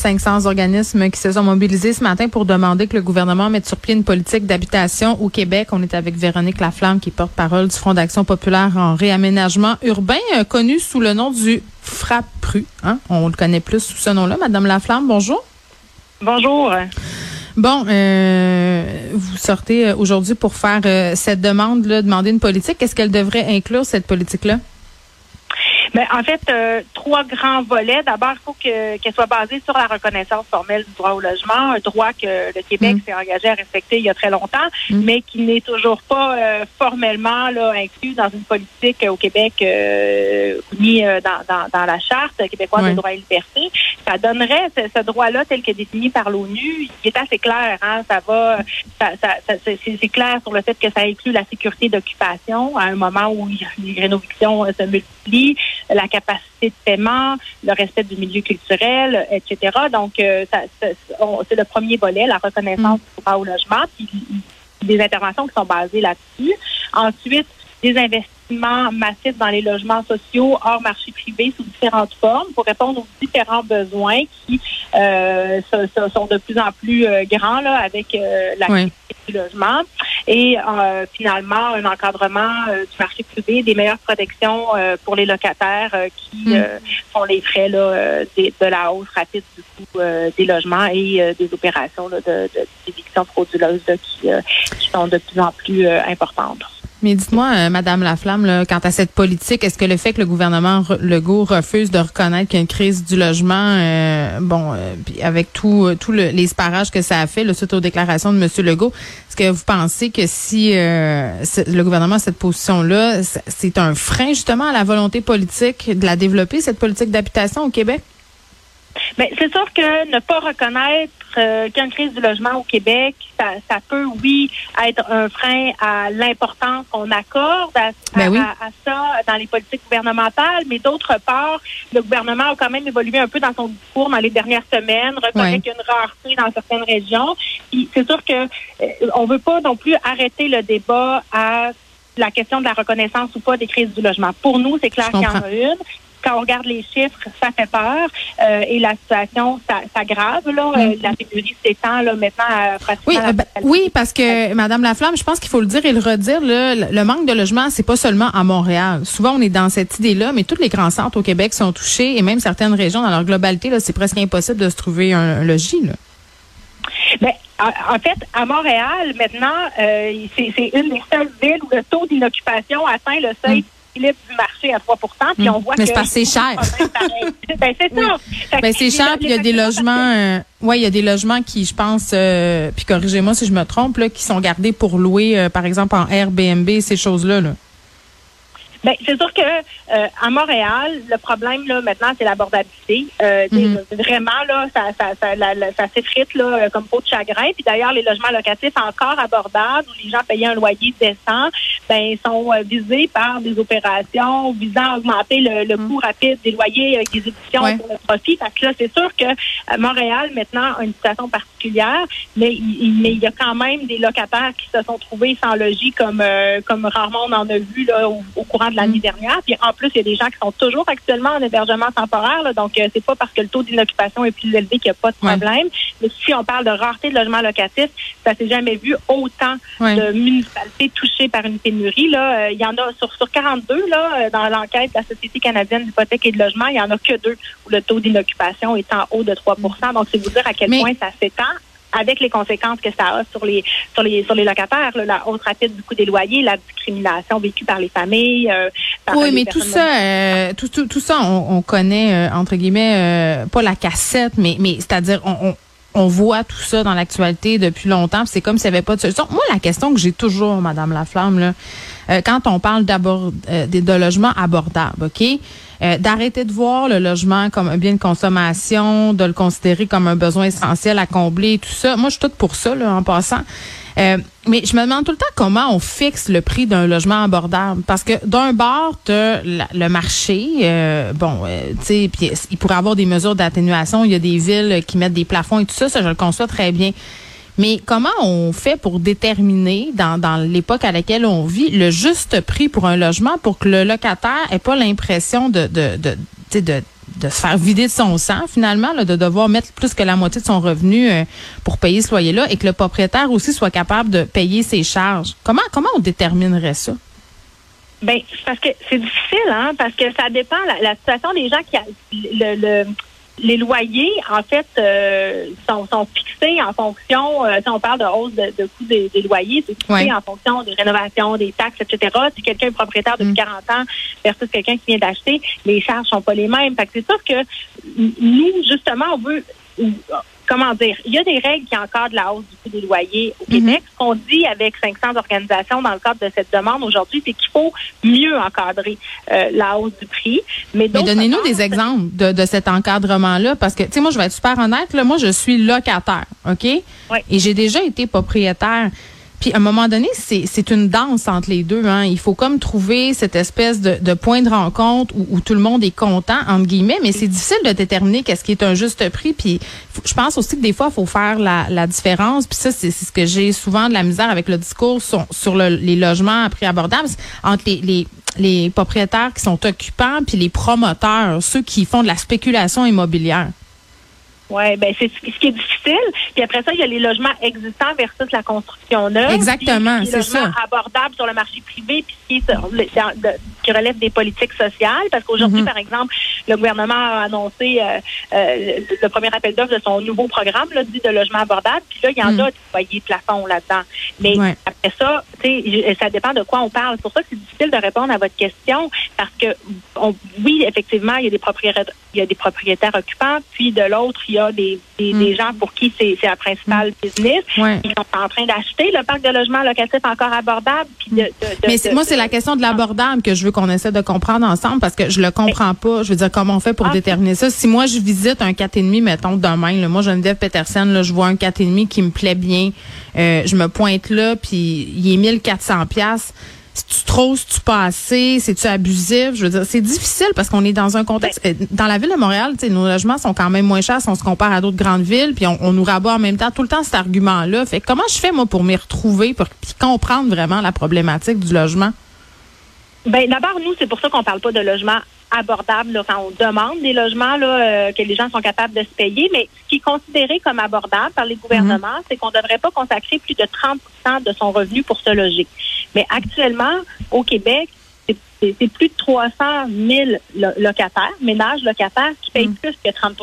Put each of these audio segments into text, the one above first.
500 organismes qui se sont mobilisés ce matin pour demander que le gouvernement mette sur pied une politique d'habitation au Québec. On est avec Véronique Laflamme, qui porte parole du Front d'action populaire en réaménagement urbain, euh, connu sous le nom du FRAPRU. Hein? On le connaît plus sous ce nom-là. Madame Laflamme, bonjour. Bonjour. Bon, euh, vous sortez euh, aujourd'hui pour faire euh, cette demande-là, demander une politique. Est-ce qu'elle devrait inclure cette politique-là? Mais en fait, euh, trois grands volets. D'abord, il faut que, qu'elle soit basée sur la reconnaissance formelle du droit au logement, un droit que le Québec Mm. s'est engagé à respecter il y a très longtemps, Mm. mais qui n'est toujours pas euh, formellement là, inclus dans une politique au Québec euh, ni euh, dans, dans, dans la charte québécoise Ouais. des droits et libertés. Ça donnerait ce, ce droit-là tel que défini par l'ONU, il est assez clair. Hein, ça va, ça, ça, ça- c'est, clair sur le fait que ça inclut la sécurité d'occupation à un moment où les rénovations euh, se multiplient, la capacité de paiement, le respect du milieu culturel, etc. Donc, euh, ça, ça- on- c'est le premier volet, la reconnaissance du droit au logement, puis des interventions qui sont basées là-dessus. Ensuite, des investissements massifs dans les logements sociaux hors marché privé sous différentes formes pour répondre aux différents besoins qui euh, sont de plus en plus euh, grands là, avec euh, la Oui. Du logement et euh, finalement un encadrement euh, du marché privé, des meilleures protections euh, pour les locataires euh, qui Mm. euh, font les frais là, des- de la hausse rapide du coût euh, des logements et euh, des opérations là, de, de d'éviction frauduleuse là, qui, euh, qui sont de plus en plus euh, importantes. Mais dites-moi, euh, Madame Laflamme, là, quant à cette politique, est-ce que le fait que le gouvernement Legault refuse de reconnaître qu'il y a une crise du logement, euh, bon, euh, avec tout, tout le, les sparages que ça a fait, là, suite aux déclarations de Monsieur Legault, est-ce que vous pensez que si le gouvernement a cette position-là, c'est un frein justement à la volonté politique de la développer, cette politique d'habitation au Québec? Mais c'est sûr que ne pas reconnaître euh, qu'il y a une crise du logement au Québec, ça, ça peut, oui, être un frein à l'importance qu'on accorde à, Ben à- oui. à- à ça dans les politiques gouvernementales. Mais d'autre part, le gouvernement a quand même évolué un peu dans son discours dans les dernières semaines, reconnaît qu'il y a une rareté dans certaines régions. C'est sûr que euh, on veut pas non plus arrêter le débat à la question de la reconnaissance ou pas des crises du logement. Pour nous, c'est clair qu'il y en a une quand on regarde les chiffres, ça fait peur euh, et la situation ça- s'aggrave. Là, Euh, la pénurie s'étend là maintenant à pratiquement. Oui, euh, ben, oui, parce que Madame Laflamme, je pense qu'il faut le dire et le redire. Le le manque de logement, c'est pas seulement à Montréal. Souvent, on est dans cette idée-là, mais tous les grands centres au Québec sont touchés et même certaines régions, dans leur globalité, là, c'est presque impossible de se trouver un, un logis. Là. Ben, en, fait, à Montréal, maintenant, euh, c'est c'est une des seules villes où le taux d'inoccupation atteint le seuil du marché à 3 puis on voit Mais que c'est parce que c'est cher. ben, c'est ça. Ben c'est cher, puis il y a des logements. Euh, ouais, il y a des logements qui, je pense, euh, puis corrigez-moi si je me trompe, là, qui sont gardés pour louer, euh, par exemple en Airbnb, ces choses-là. Là. Ben, c'est sûr que euh, à Montréal, le problème là maintenant, c'est l'abordabilité. Euh, Mhm. Vraiment là, ça, ça, ça, la- la- ça s'effrite là comme peau de chagrin. Puis d'ailleurs, les logements locatifs encore abordables où les gens payaient un loyer décent, ben sont euh, visés par des opérations visant à augmenter le, le coût rapide des loyers avec des éditions Ouais. pour le profit. Parce que là, c'est sûr que euh, Montréal maintenant a une situation particulière, mais il, il- mais il y a quand même des locataires qui se sont trouvés sans logis comme euh, comme rarement on en a vu là au, au courant de l'année dernière. Puis en plus, il y a des gens qui sont toujours actuellement en hébergement temporaire. là. donc, euh, c'est pas parce que le taux d'inoccupation est plus élevé qu'il n'y a pas de Ouais. problème. Mais si on parle de rareté de logements locatifs, ça s'est jamais vu autant Ouais. de municipalités touchées par une pénurie. Là, Euh, il y en a sur, sur 42 là, euh, dans l'enquête de la Société canadienne d'hypothèque et de logement, il y en a que deux où le taux d'inoccupation est en haut de 3% Donc, c'est vous dire à quel Mais- point ça s'étend. avec les conséquences que ça a sur les sur les sur les locataires, la hausse rapide du coût des loyers, la discrimination vécue par les familles. Euh, oui, mais tout ça, euh, tout, tout, tout, ça, on, connaît euh, entre guillemets pas la cassette, mais mais c'est-à-dire on, on voit tout ça dans l'actualité depuis longtemps. C'est comme s'il n'y avait pas de solution. Moi, la question que j'ai toujours, Madame Laflamme, là, quand on parle d'abord de logements abordables, ok, euh, d'arrêter de voir le logement comme un bien de consommation, de le considérer comme un besoin essentiel à combler, tout ça. Moi, je suis toute pour ça, là, en passant. Euh, mais je me demande tout le temps comment on fixe le prix d'un logement abordable. Parce que d'un bord, tu le marché. Euh, bon, tu sais, puis il pourrait y avoir des mesures d'atténuation. Il y a des villes qui mettent des plafonds et tout ça. Ça, je le conçois très bien. Mais comment on fait pour déterminer, dans, dans l'époque à laquelle on vit, le juste prix pour un logement pour que le locataire ait pas l'impression de, de, de se faire vider de son sang finalement, là, de devoir mettre plus que la moitié de son revenu euh, pour payer ce loyer-là et que le propriétaire aussi soit capable de payer ses charges. Comment on déterminerait ça? Ben, parce que c'est difficile, hein, parce que ça dépend la, la situation des gens qui le les loyers, en fait, euh, sont, sont, fixés en fonction, euh, si on parle de hausse de, de coût des, loyers, c'est fixé en fonction des rénovations, des taxes, etc. Si quelqu'un est propriétaire depuis 40 mm. ans versus quelqu'un qui vient d'acheter, les charges sont pas les mêmes. Fait que c'est sûr que nous, justement, on veut comment dire, il y a des règles qui encadrent la hausse du coût des loyers au Québec. Mhm. Ce qu'on dit avec 500 organisations dans le cadre de cette demande aujourd'hui, c'est qu'il faut mieux encadrer euh, la hausse du prix. Mais, donnez-nous des exemples de, de cet encadrement-là, parce que, tu sais, moi, je vais être super honnête, là, moi, je suis locataire, OK? Et j'ai déjà été propriétaire. Puis à un moment donné, c'est une danse entre les deux. Hein. Il faut comme trouver cette espèce de, de point de rencontre où, où, tout le monde est content entre guillemets, mais c'est difficile de déterminer qu'est-ce qui est un juste prix. Puis je pense aussi que des fois, il faut faire la, la différence. Puis ça, c'est ce que j'ai souvent de la misère avec le discours sur, sur le, les logements à prix abordables entre les, les les propriétaires qui sont occupants puis les promoteurs, ceux qui font de la spéculation immobilière. Oui, ben c'est ce qui est difficile. Puis après ça, il y a les logements existants versus la construction neuve. Exactement, c'est ça. abordables sur le marché privé, puis qui, relève des politiques sociales. Parce qu'aujourd'hui, mm-hmm. par exemple, le gouvernement a annoncé euh, euh, le premier appel d'offres de son nouveau programme là, dit de logement abordable. Puis là, il y en mm. a des foyers plafonds là-dedans. Mais après ça, tu sais, ça dépend de quoi on parle. C'est pour ça que c'est difficile de répondre à votre question parce que on, oui, effectivement, il y a des propriétaires, il y a des propriétaires occupants, puis de l'autre, il y a des, mm. gens pour qui c'est la principale mm. business. Ils sont en train d'acheter le parc de logements locatifs encore abordable. Mais moi, c'est la question de l'abordable que je veux qu'on essaie de comprendre ensemble parce que je le comprends pas. Je veux dire, comment on fait pour ah. déterminer ça? Si moi, je visite un 4,5, mettons, demain, là, moi, Geneviève Peterson, là, je vois un 4,5 qui me plaît bien. Euh, je me pointe là, puis il est 1400 pièces c'est-tu trop, c'est-tu pas assez, c'est-tu abusif? Je veux dire, c'est difficile parce qu'on est dans un contexte. Euh, dans la ville de Montréal, nos logements sont quand même moins chers si on se compare à d'autres grandes villes, puis on, nous rabat en même temps tout le temps cet argument-là. Fait comment je fais, moi, pour m'y retrouver, pour comprendre vraiment la problématique du logement? Ben d'abord, nous, c'est pour ça qu'on parle pas de logement abordable là, quand on demande des logements là, euh, que les gens sont capables de se payer. Mais ce qui est considéré comme abordable par les gouvernements, mhm. c'est qu'on ne devrait pas consacrer plus de 30 de son revenu pour se loger. Mais actuellement, au Québec, c'est plus de 300 000 locataires, ménages locataires, qui payent mm. plus que 30%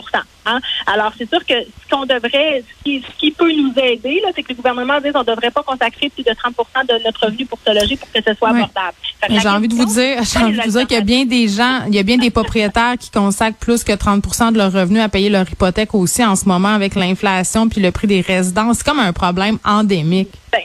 hein? Alors, c'est sûr que ce qu'on devrait, ce qui, peut nous aider, c'est que le gouvernement dise qu'on ne devrait pas consacrer plus de 30% de notre revenu pour se loger pour que ce soit abordable. J'ai envie de vous dire, j'ai envie de vous dire qu'il y a bien des gens, il y a bien des propriétaires qui consacrent plus que 30% de leur revenu à payer leur hypothèque aussi en ce moment avec l'inflation puis le prix des résidences. C'est comme un problème endémique. Ben,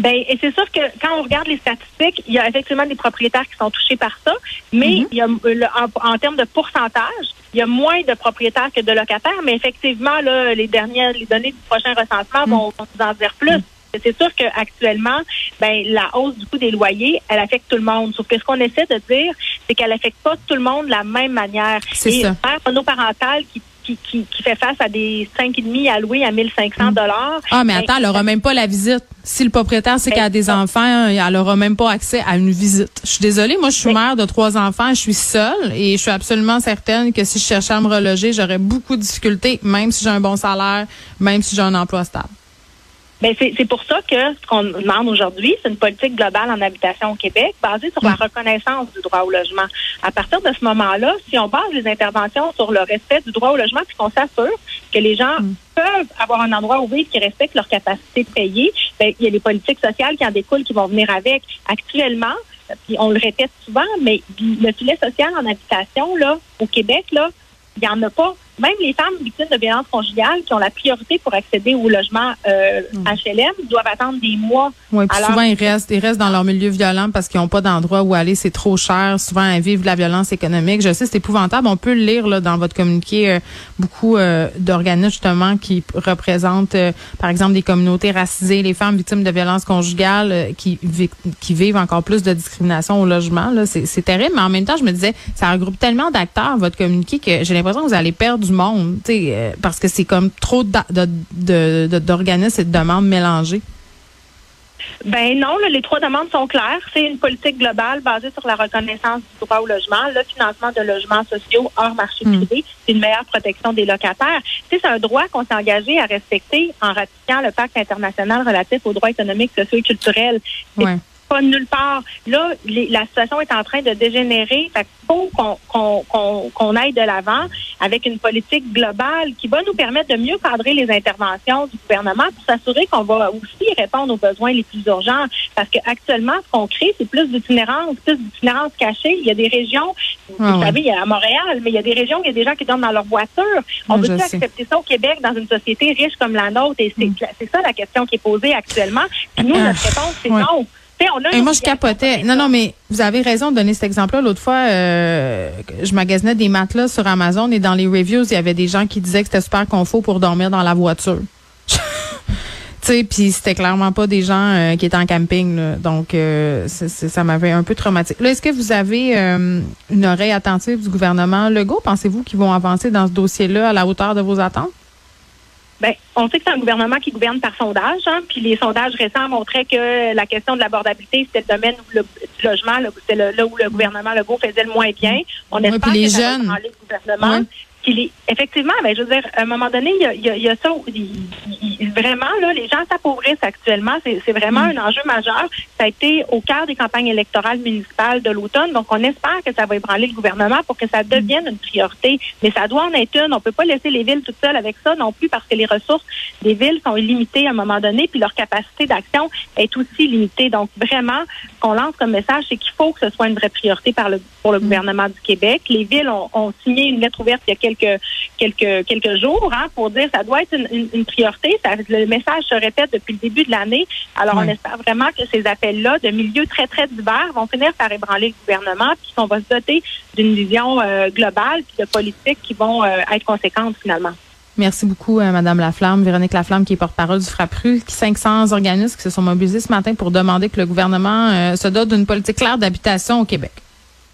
ben, et c'est sûr que quand on regarde les statistiques, il y a effectivement des propriétaires qui sont touchés par ça, mais mhm. il y a, en, termes de pourcentage, il y a moins de propriétaires que de locataires, mais effectivement, là, les dernières, les données du prochain recensement mhm. vont, nous en dire plus. Mhm. C'est sûr qu'actuellement, ben, la hausse du coût des loyers, elle affecte tout le monde. Sauf que ce qu'on essaie de dire, c'est qu'elle affecte pas tout le monde de la même manière. C'est ça. monoparentale qui qui, fait face à des 5,5 alloués à 1500 dollars. Ah, mais attends, elle n'aura même pas la visite. Si le propriétaire sait qu'elle a des enfants, elle n'aura même pas accès à une visite. Je suis désolée, moi, je suis mère de trois enfants, je suis seule et je suis absolument certaine que si je cherchais à me reloger, j'aurais beaucoup de difficultés, même si j'ai un bon salaire, même si j'ai un emploi stable. Ben c'est pour ça que ce qu'on demande aujourd'hui, c'est une politique globale en habitation au Québec basée sur la reconnaissance du droit au logement. À partir de ce moment-là, si on base les interventions sur le respect du droit au logement, puis qu'on s'assure que les gens mm. peuvent avoir un endroit où vivre qui respecte leur capacité de payer. Ben, il y a les politiques sociales qui en découlent, qui vont venir avec. Actuellement, puis on le répète souvent, mais le filet social en habitation, là, au Québec, là, il n'y en a pas même les femmes victimes de violences conjugales qui ont la priorité pour accéder au logement HLM euh, doivent attendre des mois. Oui, puis souvent ils restent, ils restent dans leur milieu violent parce qu'ils n'ont pas d'endroit où aller, c'est trop cher. Souvent ils vivent de la violence économique. Je sais, c'est épouvantable. On peut le lire là, dans votre communiqué euh, beaucoup euh, d'organismes justement qui représentent, par exemple, des communautés racisées, les femmes victimes de violences conjugales qui qui vivent encore plus de discrimination au logement. C'est terrible. Mais en même temps, je me disais, ça regroupe tellement d'acteurs votre communiqué que j'ai l'impression que vous allez perdre du monde, euh, parce que c'est comme trop d'organismes et de demandes mélangées. Ben non, les trois demandes sont claires. C'est une politique globale basée sur la reconnaissance du droit au logement, le financement de logements sociaux hors marché hmm. privé, une meilleure protection des locataires. C'est un droit qu'on s'est engagé à respecter en ratifiant le pacte international relatif aux droits économiques, sociaux et culturels pas nulle part. Là, la situation est en train de dégénérer. Fait qu'il faut qu'on aille de l'avant avec une politique globale qui va nous permettre de mieux cadrer les interventions du gouvernement pour s'assurer qu'on va aussi répondre aux besoins les plus urgents. Parce qu'actuellement, ce qu'on crée, c'est plus d'itinérance, plus d'itinérance cachée. Il y a des régions, vous ah savez, il y a à Montréal, mais il y a des régions où il y a des gens qui dorment dans leur voiture. On veut accepter ça au Québec dans une société riche comme la nôtre? Et c'est mm. ça la question qui est posée actuellement. Puis nous, notre réponse, c'est non. Et moi, je capotais. Non, non, mais vous avez raison de donner cet exemple-là. L'autre fois, euh, je magasinais des matelas sur Amazon et dans les reviews, il y avait des gens qui disaient que c'était super confort pour dormir dans la voiture. tu sais, puis c'était clairement pas des gens euh, qui étaient en camping. Donc, euh, ça m'avait un peu traumatisé. Là, est-ce que vous avez une oreille attentive du gouvernement Legault? Pensez-vous qu'ils vont avancer dans ce dossier-là à la hauteur de vos attentes? Ben, on sait que c'est un gouvernement qui gouverne par sondage, hein, puis les sondages récents montraient que la question de l'abordabilité, c'était le domaine où le, du logement, c'est là où le gouvernement Legault faisait le moins bien. On espère les que jeunes. Ça le gouvernement effectivement, ben, je veux dire, à un moment donné, il y a, ça. vraiment, là, les gens s'appauvrissent actuellement. C'est vraiment mm. un enjeu majeur. Ça a été au cœur des campagnes électorales municipales de l'automne. Donc, on espère que ça va ébranler le gouvernement pour que ça devienne une priorité. Mais ça doit en être une. On peut pas laisser les villes toutes seules avec ça non plus parce que les ressources des villes sont illimitées à un moment donné, puis leur capacité d'action est aussi limitée. Donc, vraiment, ce qu'on lance comme message, c'est qu'il faut que ce soit une vraie priorité par le, pour le mm. gouvernement du Québec. Les villes ont, ont signé une lettre ouverte il y a quelques quelques quelques jours hein, pour dire ça doit être une, priorité. le message se répète depuis le début de l'année. Alors on espère vraiment que ces appels-là de milieux très très divers vont finir par ébranler le gouvernement puis qu'on va se doter d'une vision euh, globale puis de politiques qui vont euh, être conséquentes finalement. Merci beaucoup, euh, Madame Laflamme, Véronique Laflamme, qui est porte-parole du FRAPRU, qui 500 organismes qui se sont mobilisés ce matin pour demander que le gouvernement se dote d'une politique claire d'habitation au Québec.